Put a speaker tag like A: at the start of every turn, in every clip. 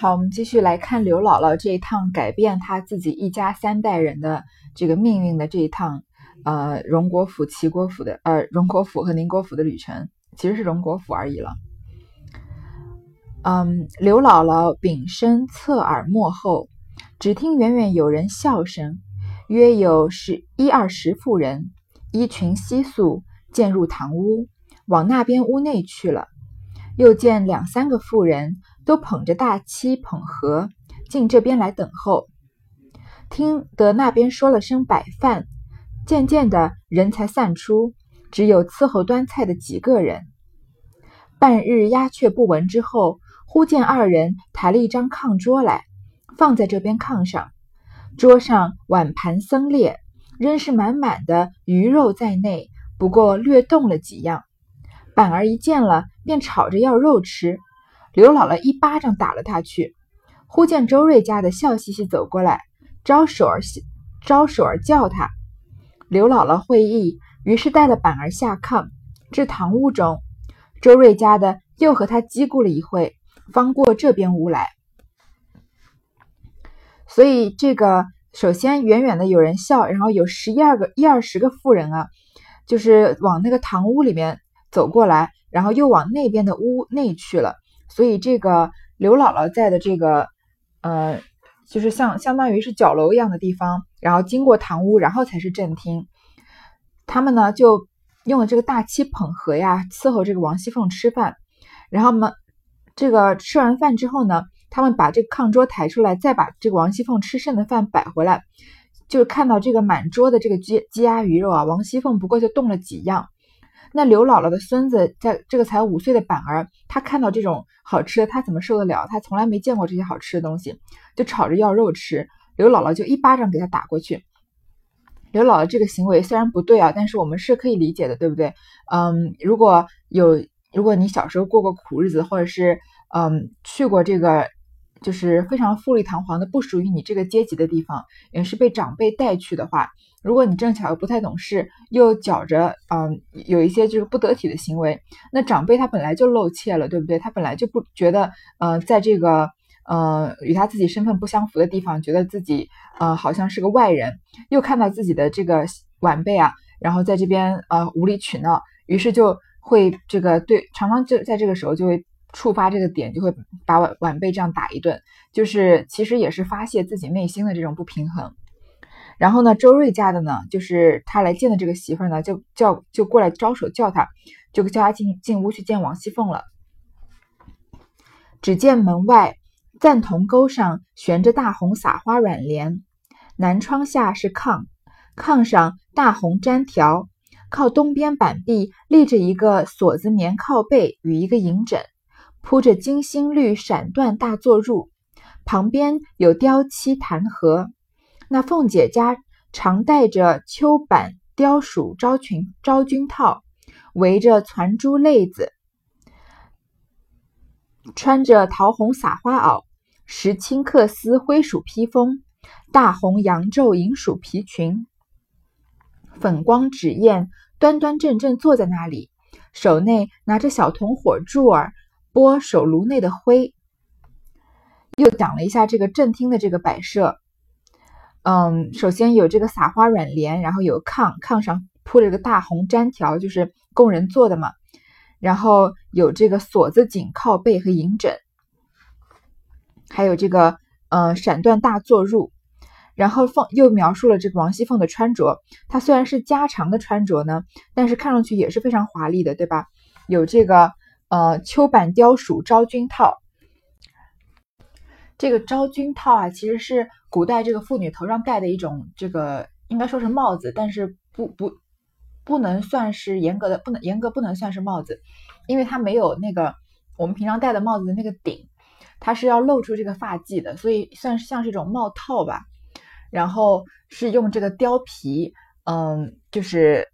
A: 好，我们继续来看刘姥姥这一趟改变她自己一家三代人的这个命运的这一趟，呃，荣国府、齐国府的，呃，荣国府和宁国府的旅程，其实是荣国府而已了。嗯，刘姥姥屏身侧耳默后，只听远远有人笑声，约有十一二十妇人，衣裙稀素，渐入堂屋，往那边屋内去了。又见两三个妇人。都捧着大漆捧盒进这边来等候，听得那边说了声摆饭，渐渐的人才散出，只有伺候端菜的几个人。半日鸦雀不闻之后，忽见二人抬了一张炕桌来，放在这边炕上，桌上碗盘僧列，仍是满满的鱼肉在内，不过略动了几样。板儿一见了，便吵着要肉吃。刘姥姥一巴掌打了他去，忽见周瑞家的笑嘻嘻走过来，招手儿招手儿叫他。刘姥姥会意，于是带了板儿下炕，至堂屋中，周瑞家的又和他叽咕了一会，方过这边屋来。所以这个首先远远的有人笑，然后有十一二个一二十个妇人啊，就是往那个堂屋里面走过来，然后又往那边的屋内去了。所以这个刘姥姥在的这个，呃，就是像相当于是角楼一样的地方，然后经过堂屋，然后才是正厅。他们呢就用了这个大漆捧盒呀，伺候这个王熙凤吃饭。然后呢，这个吃完饭之后呢，他们把这个炕桌抬出来，再把这个王熙凤吃剩的饭摆回来，就看到这个满桌的这个鸡鸡鸭鱼肉啊，王熙凤不过就动了几样。那刘姥姥的孙子，在这个才五岁的板儿，他看到这种好吃的，他怎么受得了？他从来没见过这些好吃的东西，就吵着要肉吃。刘姥姥就一巴掌给他打过去。刘姥姥这个行为虽然不对啊，但是我们是可以理解的，对不对？嗯，如果有，如果你小时候过过苦日子，或者是嗯去过这个。就是非常富丽堂皇的，不属于你这个阶级的地方，也是被长辈带去的话，如果你正巧又不太懂事，又觉着嗯有一些就是不得体的行为，那长辈他本来就露怯了，对不对？他本来就不觉得呃在这个呃与他自己身份不相符的地方，觉得自己呃好像是个外人，又看到自己的这个晚辈啊，然后在这边呃无理取闹，于是就会这个对常常就在这个时候就会。触发这个点，就会把晚晚辈这样打一顿，就是其实也是发泄自己内心的这种不平衡。然后呢，周瑞家的呢，就是他来见的这个媳妇呢，就叫就过来招手叫他，就叫他进进屋去见王熙凤了。只见门外赞同沟上悬着大红撒花软帘，南窗下是炕，炕上大红毡条，靠东边板壁立着一个锁子棉靠背与一个银枕。铺着金星绿闪缎大坐褥，旁边有雕漆弹盒。那凤姐家常戴着秋板雕鼠昭裙昭君套，围着攒珠泪子，穿着桃红撒花袄，石青缂丝灰鼠披风，大红羊皱银鼠皮裙，粉光纸砚，端端正正坐在那里，手内拿着小铜火柱儿。拨手炉内的灰，又讲了一下这个正厅的这个摆设。嗯，首先有这个撒花软帘，然后有炕，炕上铺着个大红毡条，就是供人坐的嘛。然后有这个锁子紧靠背和银枕，还有这个呃闪缎大坐褥。然后凤又描述了这个王熙凤的穿着，她虽然是家常的穿着呢，但是看上去也是非常华丽的，对吧？有这个。呃，秋板雕鼠昭君套，这个昭君套啊，其实是古代这个妇女头上戴的一种，这个应该说是帽子，但是不不不能算是严格的，不能严格不能算是帽子，因为它没有那个我们平常戴的帽子的那个顶，它是要露出这个发髻的，所以算是像是一种帽套吧。然后是用这个貂皮，嗯，就是。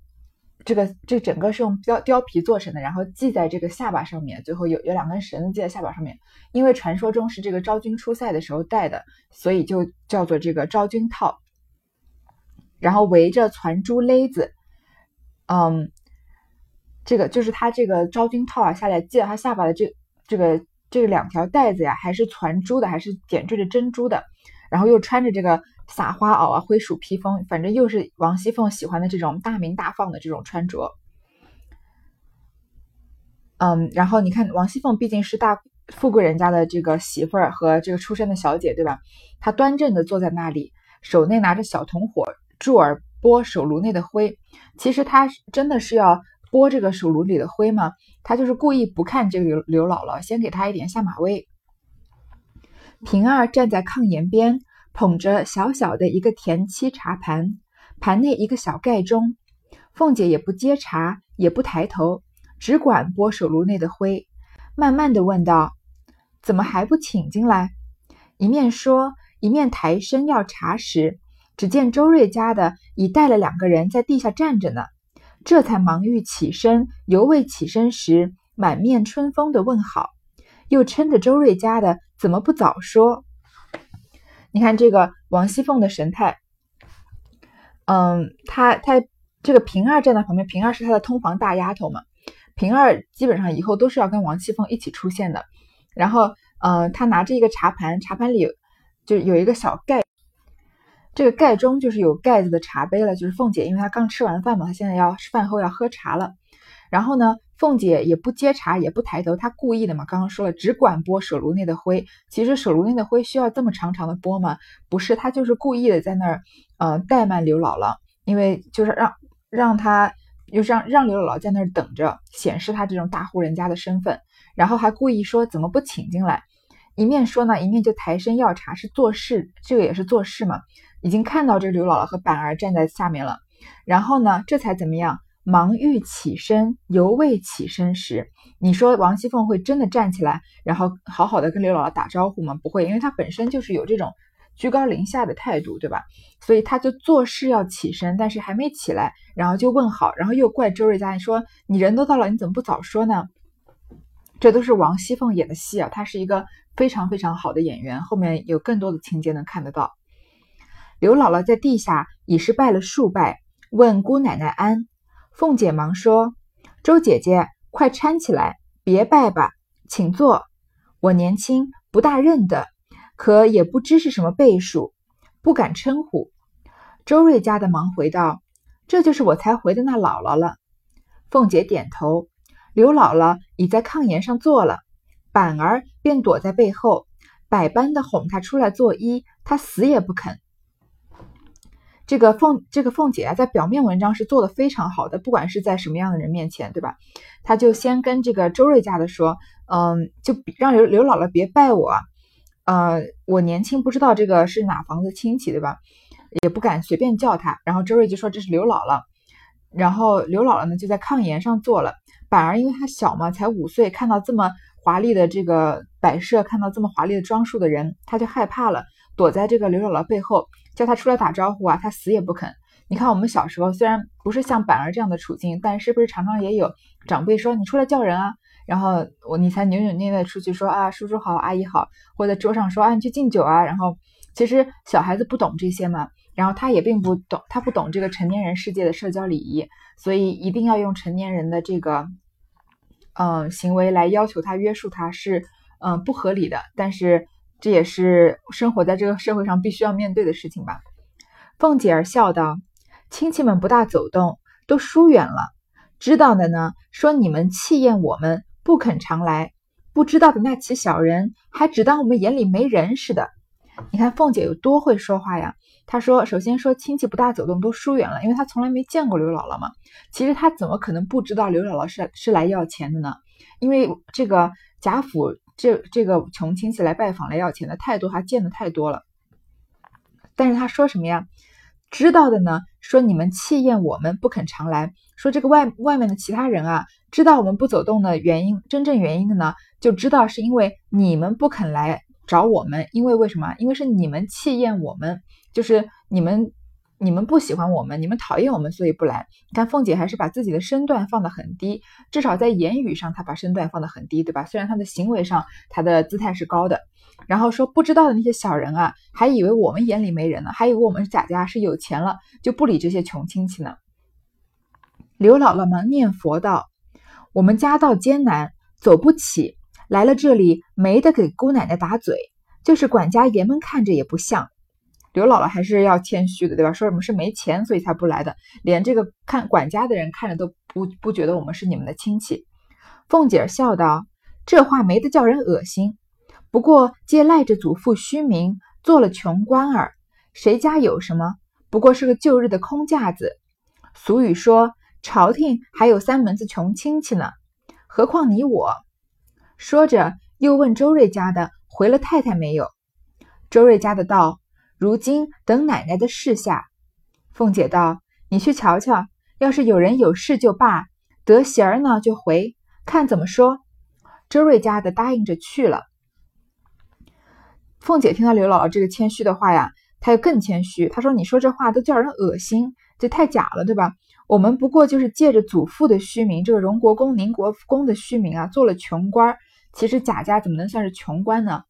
A: 这个这整个是用貂貂皮做成的，然后系在这个下巴上面，最后有有两根绳子系在下巴上面。因为传说中是这个昭君出塞的时候戴的，所以就叫做这个昭君套。然后围着攒珠勒子，嗯，这个就是它这个昭君套啊，下来系在他下巴的这这个这两条带子呀，还是攒珠的，还是点缀着珍珠的，然后又穿着这个撒花袄啊，灰鼠披风，反正又是王熙凤喜欢的这种大明大放的这种穿着。嗯，然后你看王熙凤毕竟是大富贵人家的这个媳妇儿和这个出身的小姐，对吧？她端正的坐在那里，手内拿着小铜火柱儿拨手炉内的灰。其实她真的是要拨这个手炉里的灰吗？她就是故意不看这个刘刘姥姥，先给她一点下马威。平儿站在炕沿边，捧着小小的一个田七茶盘，盘内一个小盖钟。凤姐也不接茶，也不抬头。只管拨手炉内的灰，慢慢的问道：“怎么还不请进来？”一面说，一面抬身要茶时，只见周瑞家的已带了两个人在地下站着呢，这才忙欲起身，犹未起身时，满面春风的问好，又嗔着周瑞家的怎么不早说？你看这个王熙凤的神态，嗯，她她这个平儿站在旁边，平儿是她的通房大丫头嘛。平儿基本上以后都是要跟王熙凤一起出现的，然后，呃，她拿着一个茶盘，茶盘里就有一个小盖，这个盖中就是有盖子的茶杯了。就是凤姐，因为她刚吃完饭嘛，她现在要饭后要喝茶了。然后呢，凤姐也不接茶，也不抬头，她故意的嘛。刚刚说了，只管拨手炉内的灰。其实手炉内的灰需要这么长长的拨吗？不是，她就是故意的在那儿，呃，怠慢刘姥姥，因为就是让让她。又让让刘姥姥在那儿等着，显示她这种大户人家的身份，然后还故意说怎么不请进来，一面说呢，一面就抬身要茶，是做事，这个也是做事嘛。已经看到这刘姥姥和板儿站在下面了，然后呢，这才怎么样？忙欲起身，犹未起身时，你说王熙凤会真的站起来，然后好好的跟刘姥姥打招呼吗？不会，因为她本身就是有这种。居高临下的态度，对吧？所以他就做事要起身，但是还没起来，然后就问好，然后又怪周瑞家，你说你人都到了，你怎么不早说呢？这都是王熙凤演的戏啊，她是一个非常非常好的演员，后面有更多的情节能看得到。刘姥姥在地下已是拜了数拜，问姑奶奶安。凤姐忙说：“周姐姐，快搀起来，别拜吧，请坐。我年轻，不大认得。”可也不知是什么辈数，不敢称呼。周瑞家的忙回道：“这就是我才回的那姥姥了。”凤姐点头。刘姥姥已在炕沿上坐了，板儿便躲在背后，百般的哄她出来作揖，她死也不肯。这个凤这个凤姐啊，在表面文章是做的非常好的，不管是在什么样的人面前，对吧？她就先跟这个周瑞家的说：“嗯，就让刘刘姥姥别拜我。”呃，我年轻不知道这个是哪房子亲戚，对吧？也不敢随便叫他。然后周瑞就说这是刘姥姥。然后刘姥姥呢就在炕沿上坐了。板儿因为她小嘛，才五岁，看到这么华丽的这个摆设，看到这么华丽的装束的人，他就害怕了，躲在这个刘姥姥背后，叫他出来打招呼啊，他死也不肯。你看我们小时候虽然不是像板儿这样的处境，但是不是常常也有长辈说你出来叫人啊？然后我你才扭扭捏捏出去说啊，叔叔好，阿姨好，或者桌上说啊，你去敬酒啊。然后其实小孩子不懂这些嘛，然后他也并不懂，他不懂这个成年人世界的社交礼仪，所以一定要用成年人的这个嗯行为来要求他约束他是嗯不合理的。但是这也是生活在这个社会上必须要面对的事情吧。凤姐儿笑道：“亲戚们不大走动，都疏远了。知道的呢，说你们气厌我们。”不肯常来，不知道的那起小人还只当我们眼里没人似的。你看凤姐有多会说话呀？她说：“首先说亲戚不大走动，都疏远了，因为她从来没见过刘姥姥嘛。其实她怎么可能不知道刘姥姥是是来要钱的呢？因为这个贾府这这个穷亲戚来拜访来要钱的太多，他见的太多了。但是他说什么呀？知道的呢，说你们气厌我们，不肯常来。说这个外外面的其他人啊。”知道我们不走动的原因，真正原因的呢，就知道是因为你们不肯来找我们，因为为什么？因为是你们气厌我们，就是你们你们不喜欢我们，你们讨厌我们，所以不来。你看凤姐还是把自己的身段放得很低，至少在言语上她把身段放得很低，对吧？虽然她的行为上她的姿态是高的。然后说不知道的那些小人啊，还以为我们眼里没人呢，还以为我们贾家是有钱了，就不理这些穷亲戚呢。刘姥姥忙念佛道。我们家道艰难，走不起，来了这里没得给姑奶奶打嘴，就是管家爷们看着也不像。刘姥姥还是要谦虚的，对吧？说什么是没钱，所以才不来的，连这个看管家的人看着都不不觉得我们是你们的亲戚。凤姐笑道：“这话没得叫人恶心，不过皆赖着祖父虚名，做了穷官儿，谁家有什么？不过是个旧日的空架子。俗语说，朝廷还有三门子穷亲戚呢，何况你我？”说着，又问周瑞家的回了太太没有。周瑞家的道。如今等奶奶的示下。凤姐道：“你去瞧瞧，要是有人有事就罢，得闲儿呢就回，看怎么说。”周瑞家的答应着去了。凤姐听到刘姥姥这个谦虚的话呀，她又更谦虚。她说：“你说这话都叫人恶心，这太假了，对吧？我们不过就是借着祖父的虚名，这个荣国公、宁国公的虚名啊，做了穷官。其实贾家怎么能算是穷官呢？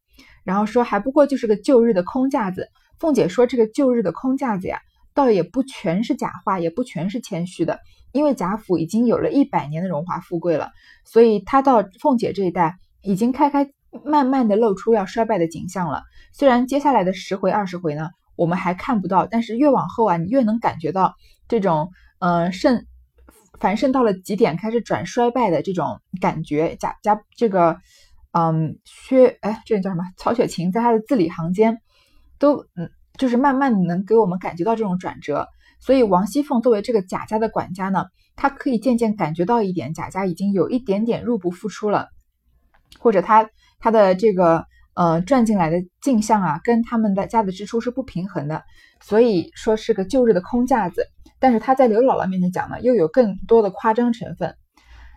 A: 然后说还不过就是个旧日的空架子。”凤姐说：“这个旧日的空架子呀，倒也不全是假话，也不全是谦虚的。因为贾府已经有了一百年的荣华富贵了，所以她到凤姐这一代，已经开开慢慢的露出要衰败的景象了。虽然接下来的十回二十回呢，我们还看不到，但是越往后啊，你越能感觉到这种呃盛繁盛到了极点，开始转衰败的这种感觉。贾贾这个嗯薛哎，这人叫什么？曹雪芹在他的字里行间。”都嗯，就是慢慢的能给我们感觉到这种转折，所以王熙凤作为这个贾家的管家呢，她可以渐渐感觉到一点贾家已经有一点点入不敷出了，或者他他的这个呃赚进来的进项啊，跟他们的家的支出是不平衡的，所以说是个旧日的空架子。但是他在刘姥姥面前讲呢，又有更多的夸张成分。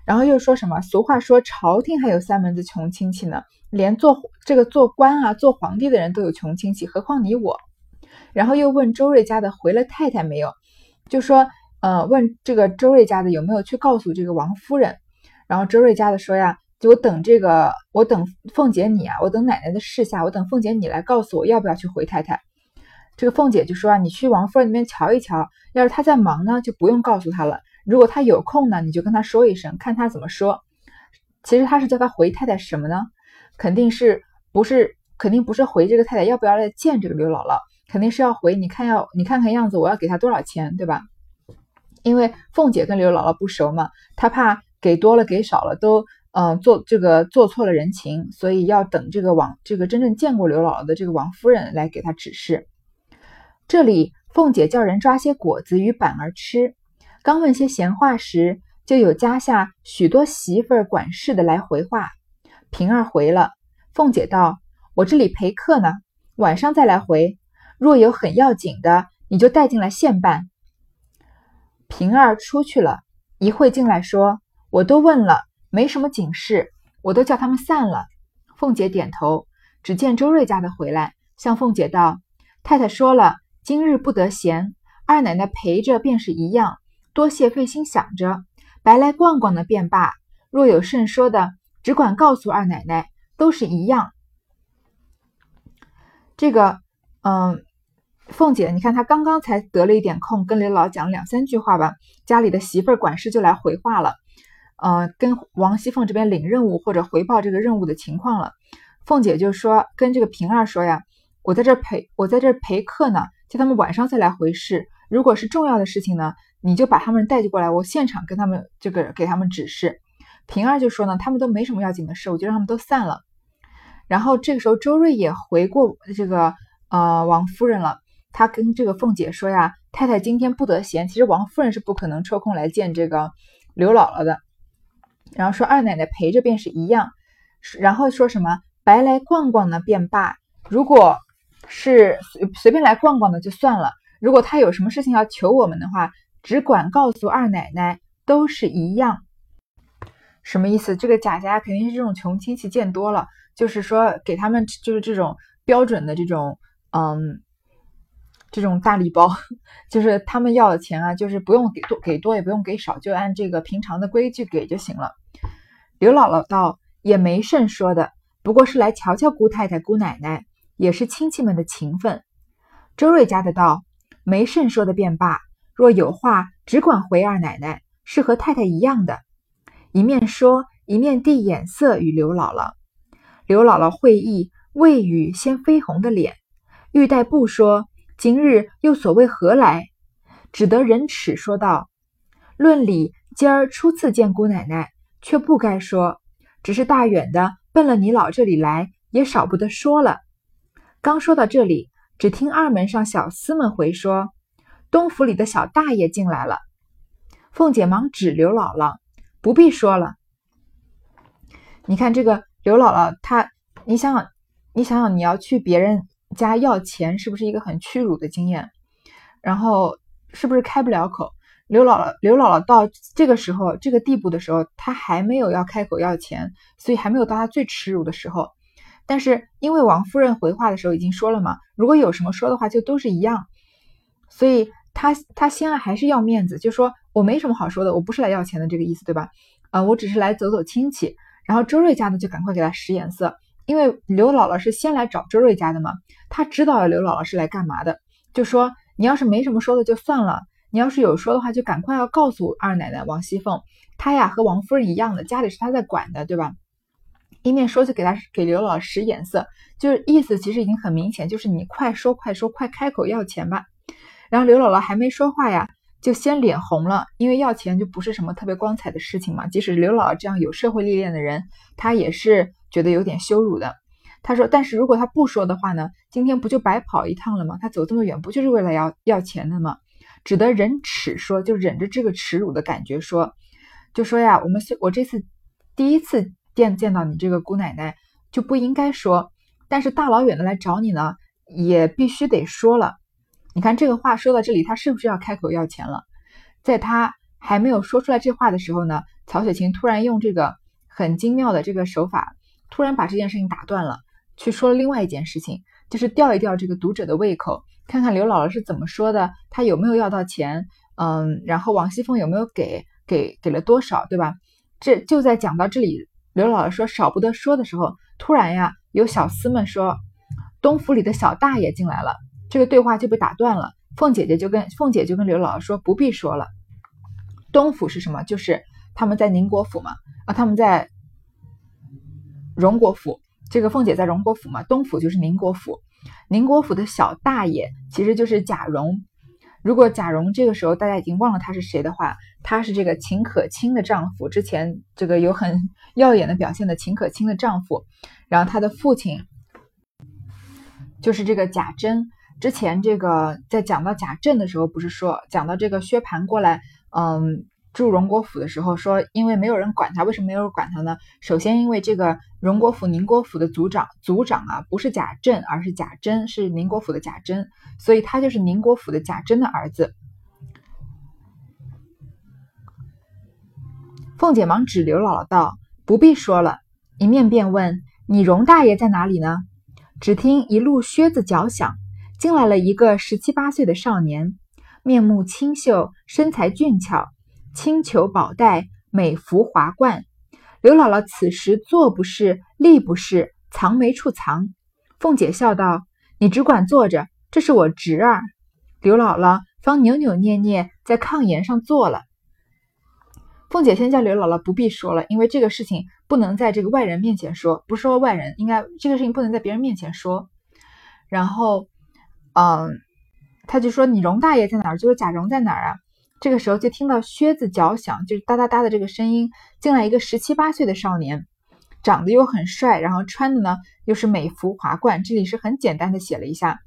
A: 然后又说什么？俗话说，朝廷还有三门子穷亲戚呢，连做这个做官啊、做皇帝的人都有穷亲戚，何况你我？然后又问周瑞家的回了太太没有？就说，呃，问这个周瑞家的有没有去告诉这个王夫人？然后周瑞家的说呀，就我等这个，我等凤姐你啊，我等奶奶的示下，我等凤姐你来告诉我要不要去回太太。这个凤姐就说啊，你去王夫人那边瞧一瞧，要是她在忙呢，就不用告诉她了。如果他有空呢，你就跟他说一声，看他怎么说。其实他是叫他回太太什么呢？肯定是不是肯定不是回这个太太要不要来见这个刘姥姥，肯定是要回。你看要你看看样子，我要给他多少钱，对吧？因为凤姐跟刘姥姥不熟嘛，她怕给多了给少了都嗯做这个做错了人情，所以要等这个王这个真正见过刘姥姥的这个王夫人来给她指示。这里凤姐叫人抓些果子与板儿吃。刚问些闲话时，就有家下许多媳妇儿管事的来回话。平儿回了，凤姐道：“我这里陪客呢，晚上再来回。若有很要紧的，你就带进来现办。”平儿出去了一会进来说：“我都问了，没什么紧事，我都叫他们散了。”凤姐点头。只见周瑞家的回来，向凤姐道：“太太说了，今日不得闲，二奶奶陪着便是一样。”多谢费心想着，白来逛逛的便罢。若有甚说的，只管告诉二奶奶，都是一样。这个，嗯，凤姐，你看她刚刚才得了一点空，跟刘老讲两三句话吧，家里的媳妇管事就来回话了，呃，跟王熙凤这边领任务或者回报这个任务的情况了。凤姐就说，跟这个平儿说呀，我在这陪，我在这陪客呢，叫他们晚上再来回事。如果是重要的事情呢？你就把他们带就过来，我现场跟他们这个给他们指示。平儿就说呢，他们都没什么要紧的事，我就让他们都散了。然后这个时候，周瑞也回过这个呃王夫人了，他跟这个凤姐说呀：“太太今天不得闲。”其实王夫人是不可能抽空来见这个刘姥姥的。然后说二奶奶陪着便是一样。然后说什么白来逛逛呢便罢，如果是随随便来逛逛的就算了。如果他有什么事情要求我们的话。只管告诉二奶奶，都是一样。什么意思？这个贾家肯定是这种穷亲戚见多了，就是说给他们就是这种标准的这种嗯这种大礼包，就是他们要的钱啊，就是不用给多给多也不用给少，就按这个平常的规矩给就行了。刘姥姥道：“也没甚说的，不过是来瞧瞧姑太太姑奶奶，也是亲戚们的情分。”周瑞家的道：“没甚说的便罢。”若有话，只管回二奶奶，是和太太一样的。一面说，一面递眼色与刘姥姥。刘姥姥会意，未语先绯红的脸，欲待不说，今日又所谓何来？只得忍齿说道：“论理，今儿初次见姑奶奶，却不该说。只是大远的奔了你老这里来，也少不得说了。”刚说到这里，只听二门上小厮们回说：“东府里的小大爷进来了。”凤姐忙指刘姥姥：“不必说了。”你看这个刘姥姥，她，你想想，你想想，你要去别人家要钱，是不是一个很屈辱的经验？然后是不是开不了口？刘姥姥，刘姥姥到这个时候、这个地步的时候，她还没有要开口要钱，所以还没有到她最耻辱的时候。但是因为王夫人回话的时候已经说了嘛，如果有什么说的话，就都是一样。所以他他先还是要面子，就说我没什么好说的，我不是来要钱的这个意思，对吧？呃，我只是来走走亲戚。然后周瑞家呢就赶快给他使眼色，因为刘姥姥是先来找周瑞家的嘛，他知道刘姥姥是来干嘛的，就说你要是没什么说的就算了，你要是有说的话就赶快要告诉二奶奶王熙凤，她呀和王夫人一样的，家里是她在管的，对吧？一面说就给他给刘姥姥使眼色，就是意思其实已经很明显，就是你快说快说快开口要钱吧。然后刘姥姥还没说话呀。就先脸红了，因为要钱就不是什么特别光彩的事情嘛。即使刘姥姥这样有社会历练的人，她也是觉得有点羞辱的。她说：“但是如果她不说的话呢，今天不就白跑一趟了吗？她走这么远，不就是为了要要钱的吗？只得忍耻说，就忍着这个耻辱的感觉说，就说呀，我们我这次第一次见见到你这个姑奶奶，就不应该说。但是大老远的来找你呢，也必须得说了。”你看这个话说到这里，他是不是要开口要钱了？在他还没有说出来这话的时候呢，曹雪芹突然用这个很精妙的这个手法，突然把这件事情打断了，去说了另外一件事情，就是吊一吊这个读者的胃口，看看刘姥姥是怎么说的，她有没有要到钱，嗯，然后王熙凤有没有给，给给了多少，对吧？这就在讲到这里，刘姥姥说少不得说的时候，突然呀，有小厮们说，东府里的小大爷进来了。这个对话就被打断了，凤姐姐就跟凤姐就跟刘姥姥说不必说了。东府是什么？就是他们在宁国府嘛，啊，他们在荣国府。这个凤姐在荣国府嘛，东府就是宁国府。宁国府的小大爷其实就是贾蓉。如果贾蓉这个时候大家已经忘了他是谁的话，他是这个秦可卿的丈夫，之前这个有很 耀眼的表现的秦可卿的丈夫。然后他的父亲就是这个贾珍。之前这个在讲到贾政的时候，不是说讲到这个薛蟠过来，嗯，住荣国府的时候，说因为没有人管他，为什么没有人管他呢？首先，因为这个荣国府、宁国府的族长族长啊，不是贾政，而是贾珍，是宁国府的贾珍，所以他就是宁国府的贾珍的儿子。凤姐忙指刘姥姥道：“不必说了。”一面便问：“你荣大爷在哪里呢？”只听一路靴子脚响。进来了一个十七八岁的少年，面目清秀，身材俊俏，青裘宝带，美服华冠。刘姥姥此时坐不是，立不是，藏没处藏。凤姐笑道：“你只管坐着，这是我侄儿。”刘姥姥方扭扭捏捏在炕沿上坐了。凤姐先叫刘姥姥不必说了，因为这个事情不能在这个外人面前说，不说外人，应该这个事情不能在别人面前说。然后。嗯，他就说：“你荣大爷在哪儿？”就说：“贾蓉在哪儿啊？”这个时候就听到靴子脚响，就是哒哒哒的这个声音，进来一个十七八岁的少年，长得又很帅，然后穿的呢又是美服华冠。这里是很简单的写了一下。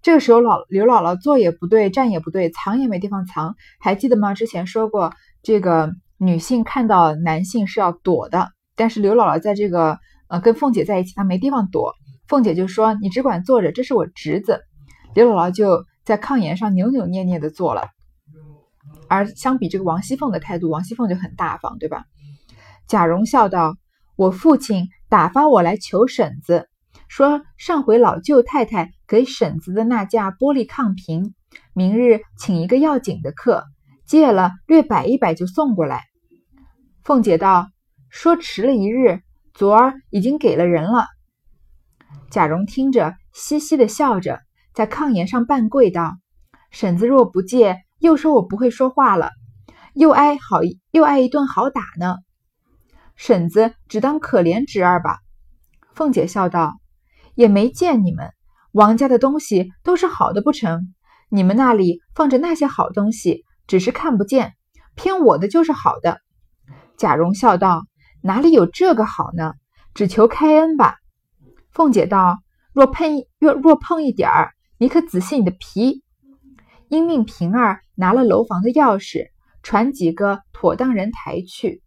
A: 这个时候老刘姥姥坐也不对，站也不对，藏也没地方藏。还记得吗？之前说过，这个女性看到男性是要躲的，但是刘姥姥在这个呃跟凤姐在一起，她没地方躲。凤姐就说：“你只管坐着，这是我侄子。”刘姥姥就在炕沿上扭扭捏捏的坐了，而相比这个王熙凤的态度，王熙凤就很大方，对吧？贾蓉笑道：“我父亲打发我来求婶子，说上回老舅太太给婶子的那架玻璃炕屏，明日请一个要紧的客，借了略摆一摆就送过来。”凤姐道：“说迟了一日，昨儿已经给了人了。”贾蓉听着，嘻嘻的笑着。在炕沿上半跪道：“婶子若不借，又说我不会说话了，又挨好又挨一顿好打呢。婶子只当可怜侄儿吧。”凤姐笑道：“也没见你们王家的东西都是好的不成？你们那里放着那些好东西，只是看不见，偏我的就是好的。”贾蓉笑道：“哪里有这个好呢？只求开恩吧。”凤姐道：“若碰若若碰一点儿，你可仔细你的皮。”因命平儿拿了楼房的钥匙，传几个妥当人抬去。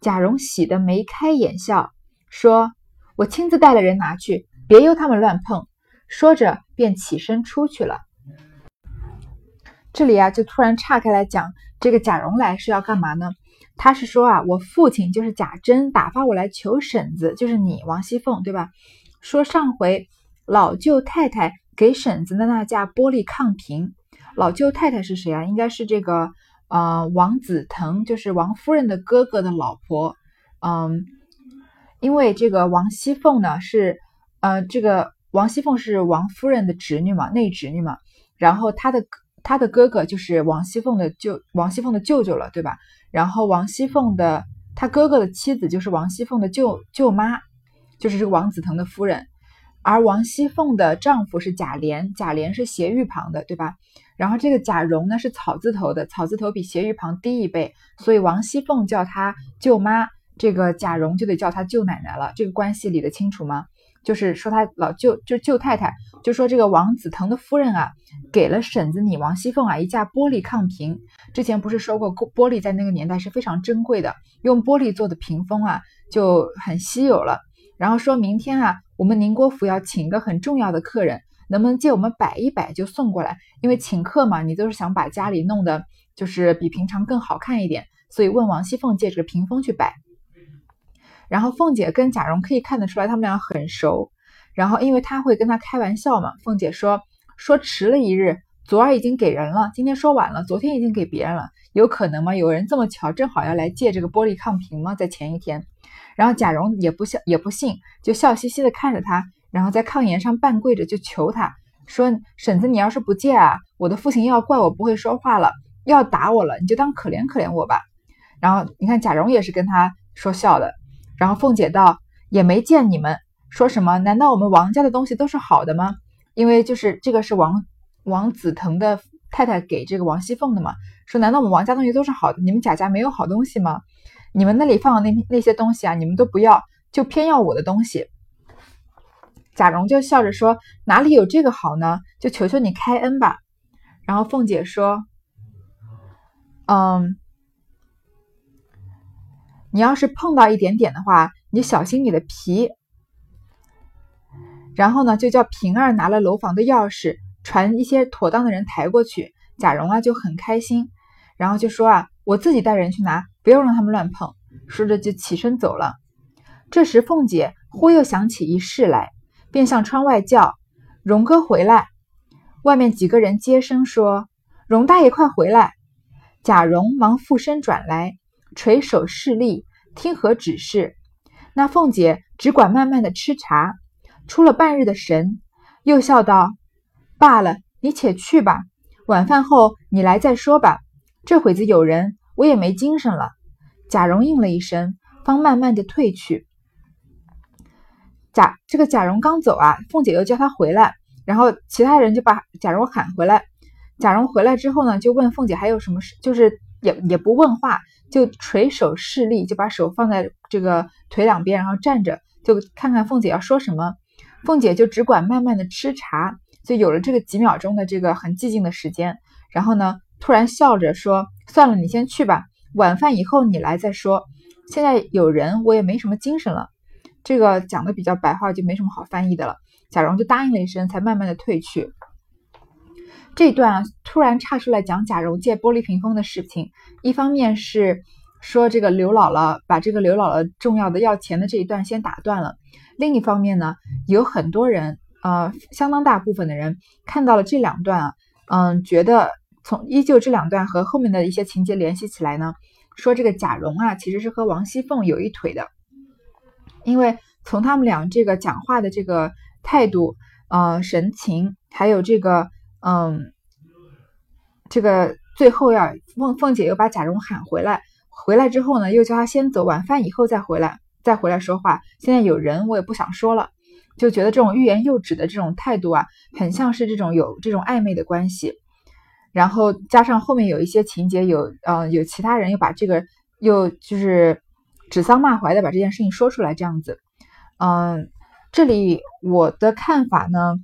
A: 贾蓉喜得眉开眼笑，说：“我亲自带了人拿去，别由他们乱碰。”说着便起身出去了。这里啊，就突然岔开来讲，这个贾蓉来是要干嘛呢？他是说啊，我父亲就是贾珍打发我来求婶子，就是你王熙凤，对吧？说上回老舅太太给婶子的那架玻璃炕屏，老舅太太是谁啊？应该是这个呃王子腾，就是王夫人的哥哥的老婆。嗯，因为这个王熙凤呢是呃这个王熙凤是王夫人的侄女嘛，内侄女嘛，然后她的。她的哥哥就是王熙凤的舅，王熙凤的舅舅了，对吧？然后王熙凤的她哥哥的妻子就是王熙凤的舅舅妈，就是这个王子腾的夫人。而王熙凤的丈夫是贾琏，贾琏是斜玉旁的，对吧？然后这个贾蓉呢是草字头的，草字头比斜玉旁低一辈，所以王熙凤叫她舅妈，这个贾蓉就得叫她舅奶奶了。这个关系理得清楚吗？就是说他老舅，就是舅太太，就说这个王子腾的夫人啊，给了婶子你王熙凤啊一架玻璃炕屏。之前不是说过，玻璃在那个年代是非常珍贵的，用玻璃做的屏风啊就很稀有了。然后说明天啊，我们宁国府要请一个很重要的客人，能不能借我们摆一摆就送过来？因为请客嘛，你都是想把家里弄得就是比平常更好看一点，所以问王熙凤借这个屏风去摆。然后凤姐跟贾蓉可以看得出来，他们俩很熟。然后因为他会跟他开玩笑嘛，凤姐说说迟了一日，昨儿已经给人了，今天说晚了，昨天已经给别人了，有可能吗？有人这么巧，正好要来借这个玻璃炕屏吗？在前一天。然后贾蓉也不笑也不信，就笑嘻嘻的看着他，然后在炕沿上半跪着就求他说：“婶子，你要是不借啊，我的父亲要怪我不会说话了，要打我了，你就当可怜可怜我吧。”然后你看贾蓉也是跟他说笑的。然后凤姐道：“也没见你们说什么？难道我们王家的东西都是好的吗？因为就是这个是王王子腾的太太给这个王熙凤的嘛。说难道我们王家东西都是好的？你们贾家没有好东西吗？你们那里放的那那些东西啊，你们都不要，就偏要我的东西。”贾蓉就笑着说：“哪里有这个好呢？就求求你开恩吧。”然后凤姐说：“嗯。”你要是碰到一点点的话，你小心你的皮。然后呢，就叫平儿拿了楼房的钥匙，传一些妥当的人抬过去。贾蓉啊就很开心，然后就说啊，我自己带人去拿，不要让他们乱碰。说着就起身走了。这时凤姐忽又想起一事来，便向窗外叫：“荣哥回来！”外面几个人接声说：“荣大爷快回来！”贾蓉忙附身转来。垂手侍立，听何指示？那凤姐只管慢慢的吃茶，出了半日的神，又笑道：“罢了，你且去吧。晚饭后你来再说吧。这会子有人，我也没精神了。”贾蓉应了一声，方慢慢的退去。贾这个贾蓉刚走啊，凤姐又叫他回来，然后其他人就把贾蓉喊回来。贾蓉回来之后呢，就问凤姐还有什么事，就是也也不问话。就垂手侍立，就把手放在这个腿两边，然后站着，就看看凤姐要说什么。凤姐就只管慢慢的吃茶，就有了这个几秒钟的这个很寂静的时间。然后呢，突然笑着说：“算了，你先去吧，晚饭以后你来再说。现在有人，我也没什么精神了。”这个讲的比较白话，就没什么好翻译的了。贾蓉就答应了一声，才慢慢的退去。这段突然插出来讲贾蓉借玻璃屏风的事情，一方面是说这个刘姥姥把这个刘姥姥重要的要钱的这一段先打断了，另一方面呢，有很多人呃相当大部分的人看到了这两段啊，嗯，觉得从依旧这两段和后面的一些情节联系起来呢，说这个贾蓉啊其实是和王熙凤有一腿的，因为从他们俩这个讲话的这个态度呃神情，还有这个。嗯，这个最后呀凤凤姐又把贾蓉喊回来，回来之后呢，又叫他先走，晚饭以后再回来。再回来说话。现在有人，我也不想说了，就觉得这种欲言又止的这种态度啊，很像是这种有这种暧昧的关系。然后加上后面有一些情节，有呃有其他人又把这个又就是指桑骂槐的把这件事情说出来，这样子。嗯，这里我的看法呢，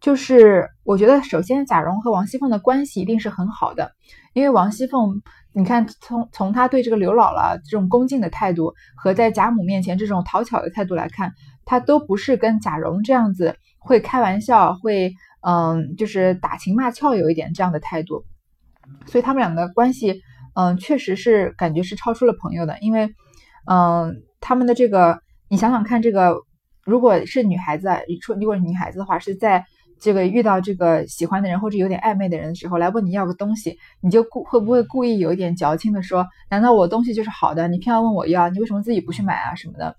A: 就是我觉得首先贾蓉和王熙凤的关系一定是很好的，因为王熙凤。你看，从从他对这个刘姥姥这种恭敬的态度，和在贾母面前这种讨巧的态度来看，他都不是跟贾蓉这样子会开玩笑，会嗯，就是打情骂俏有一点这样的态度。所以他们两个关系，嗯，确实是感觉是超出了朋友的。因为，嗯，他们的这个，你想想看，这个如果是女孩子，你说如果是女孩子的话，是在。这个遇到这个喜欢的人或者有点暧昧的人的时候，来问你要个东西，你就故会不会故意有一点矫情的说，难道我东西就是好的，你偏要问我要，你为什么自己不去买啊什么的？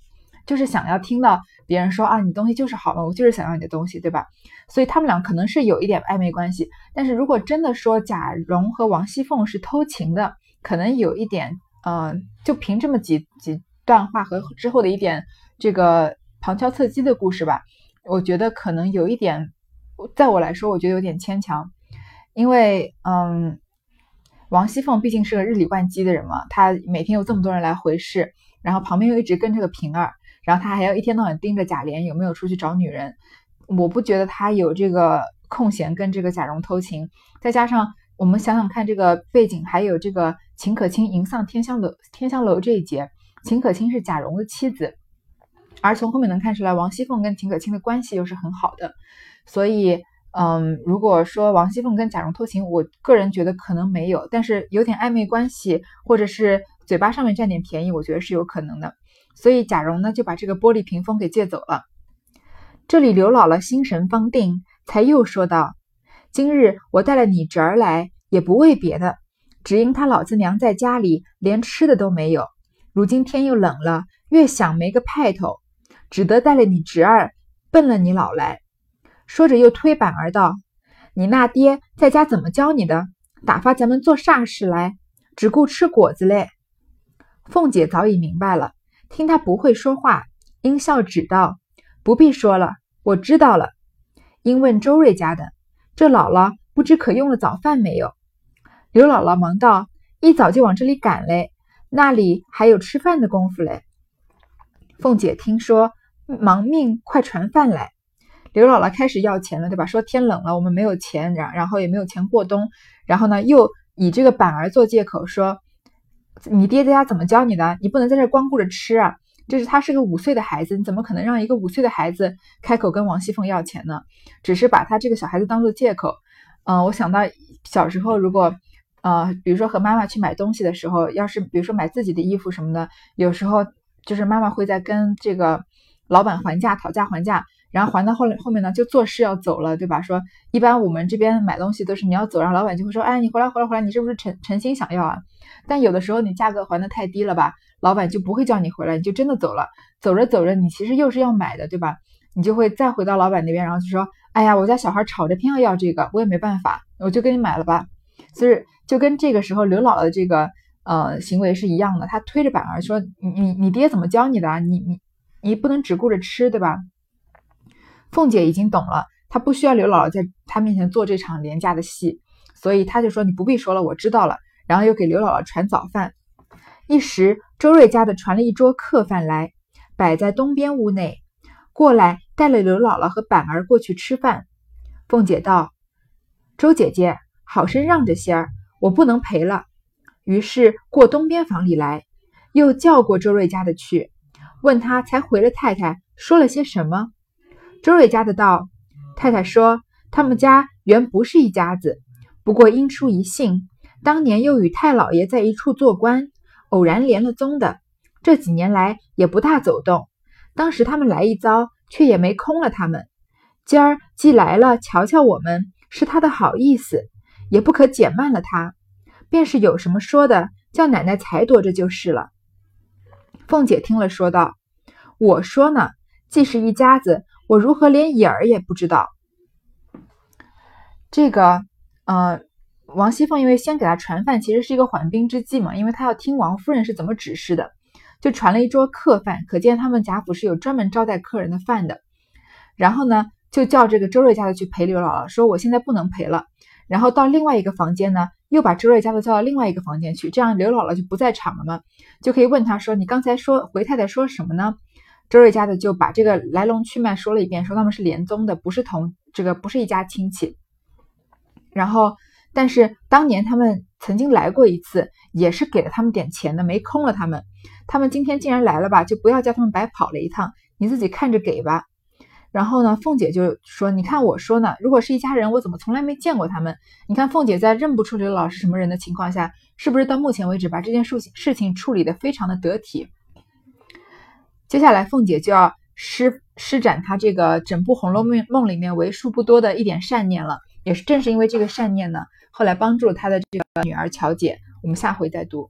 A: 就是想要听到别人说啊，你东西就是好嘛，我就是想要你的东西，对吧？所以他们俩可能是有一点暧昧关系。但是如果真的说贾蓉和王熙凤是偷情的，可能有一点，呃，就凭这么几几段话和之后的一点这个旁敲侧击的故事吧，我觉得可能有一点。在我来说，我觉得有点牵强，因为，嗯，王熙凤毕竟是个日理万机的人嘛，她每天有这么多人来回事，然后旁边又一直跟着个平儿，然后他还要一天到晚盯着贾琏有没有出去找女人，我不觉得他有这个空闲跟这个贾蓉偷情。再加上我们想想看，这个背景还有这个秦可卿迎丧天香楼天香楼这一节，秦可卿是贾蓉的妻子，而从后面能看出来，王熙凤跟秦可卿的关系又是很好的。所以，嗯，如果说王熙凤跟贾蓉偷情，我个人觉得可能没有，但是有点暧昧关系，或者是嘴巴上面占点便宜，我觉得是有可能的。所以贾蓉呢就把这个玻璃屏风给借走了。这里刘姥姥心神方定，才又说道：“今日我带了你侄儿来，也不为别的，只因他老子娘在家里连吃的都没有，如今天又冷了，越想没个派头，只得带了你侄儿奔了你老来。”说着，又推板儿道：“你那爹在家怎么教你的？打发咱们做啥事来？只顾吃果子嘞。”凤姐早已明白了，听他不会说话，阴笑指道：“不必说了，我知道了。”因问周瑞家的：“这姥姥不知可用了早饭没有？”刘姥姥忙道：“一早就往这里赶嘞，那里还有吃饭的功夫嘞。”凤姐听说，忙命快传饭来。刘姥姥开始要钱了，对吧？说天冷了，我们没有钱，然然后也没有钱过冬，然后呢，又以这个板儿做借口说，你爹在家怎么教你的？你不能在这光顾着吃啊！就是他是个五岁的孩子，你怎么可能让一个五岁的孩子开口跟王熙凤要钱呢？只是把他这个小孩子当做借口。嗯，我想到小时候，如果呃，比如说和妈妈去买东西的时候，要是比如说买自己的衣服什么的，有时候就是妈妈会在跟这个老板还价、讨价还价。然后还到后来后面呢，就做事要走了，对吧？说一般我们这边买东西都是你要走，然后老板就会说，哎，你回来回来回来，你是不是诚诚心想要啊？但有的时候你价格还的太低了吧，老板就不会叫你回来，你就真的走了。走着走着，你其实又是要买的，对吧？你就会再回到老板那边，然后就说，哎呀，我家小孩吵着偏要要这个，我也没办法，我就给你买了吧。所以就跟这个时候刘姥姥的这个呃行为是一样的，她推着板儿说，你你你爹怎么教你的啊？你你你不能只顾着吃，对吧？凤姐已经懂了，她不需要刘姥姥在她面前做这场廉价的戏，所以她就说：“你不必说了，我知道了。”然后又给刘姥姥传早饭。一时周瑞家的传了一桌客饭来，摆在东边屋内，过来带了刘姥姥和板儿过去吃饭。凤姐道：“周姐姐，好生让着些儿，我不能陪了。”于是过东边房里来，又叫过周瑞家的去，问他才回了太太说了些什么。周瑞家的道：“太太说，他们家原不是一家子，不过因出一姓，当年又与太老爷在一处做官，偶然连了宗的。这几年来也不大走动。当时他们来一遭，却也没空了他们。今儿既来了，瞧瞧我们，是他的好意思，也不可减慢了他。便是有什么说的，叫奶奶裁夺着就是了。”凤姐听了，说道：“我说呢，既是一家子。”我如何连影儿也不知道？这个，呃，王熙凤因为先给他传饭，其实是一个缓兵之计嘛，因为他要听王夫人是怎么指示的，就传了一桌客饭，可见他们贾府是有专门招待客人的饭的。然后呢，就叫这个周瑞家的去陪刘姥姥，说我现在不能陪了。然后到另外一个房间呢，又把周瑞家的叫到另外一个房间去，这样刘姥姥就不在场了嘛，就可以问他说：“你刚才说回太太说什么呢？”周瑞家的就把这个来龙去脉说了一遍，说他们是连宗的，不是同这个不是一家亲戚。然后，但是当年他们曾经来过一次，也是给了他们点钱的，没空了他们。他们今天既然来了吧，就不要叫他们白跑了一趟，你自己看着给吧。然后呢，凤姐就说：“你看我说呢，如果是一家人，我怎么从来没见过他们？你看凤姐在认不出刘姥姥是什么人的情况下，是不是到目前为止把这件事情事情处理的非常的得体？接下来凤姐就要施施展她这个整部《红楼梦》梦里面为数不多的一点善念了，也是正是因为这个善念呢，后来帮助她的这个女儿乔姐。我们下回再读。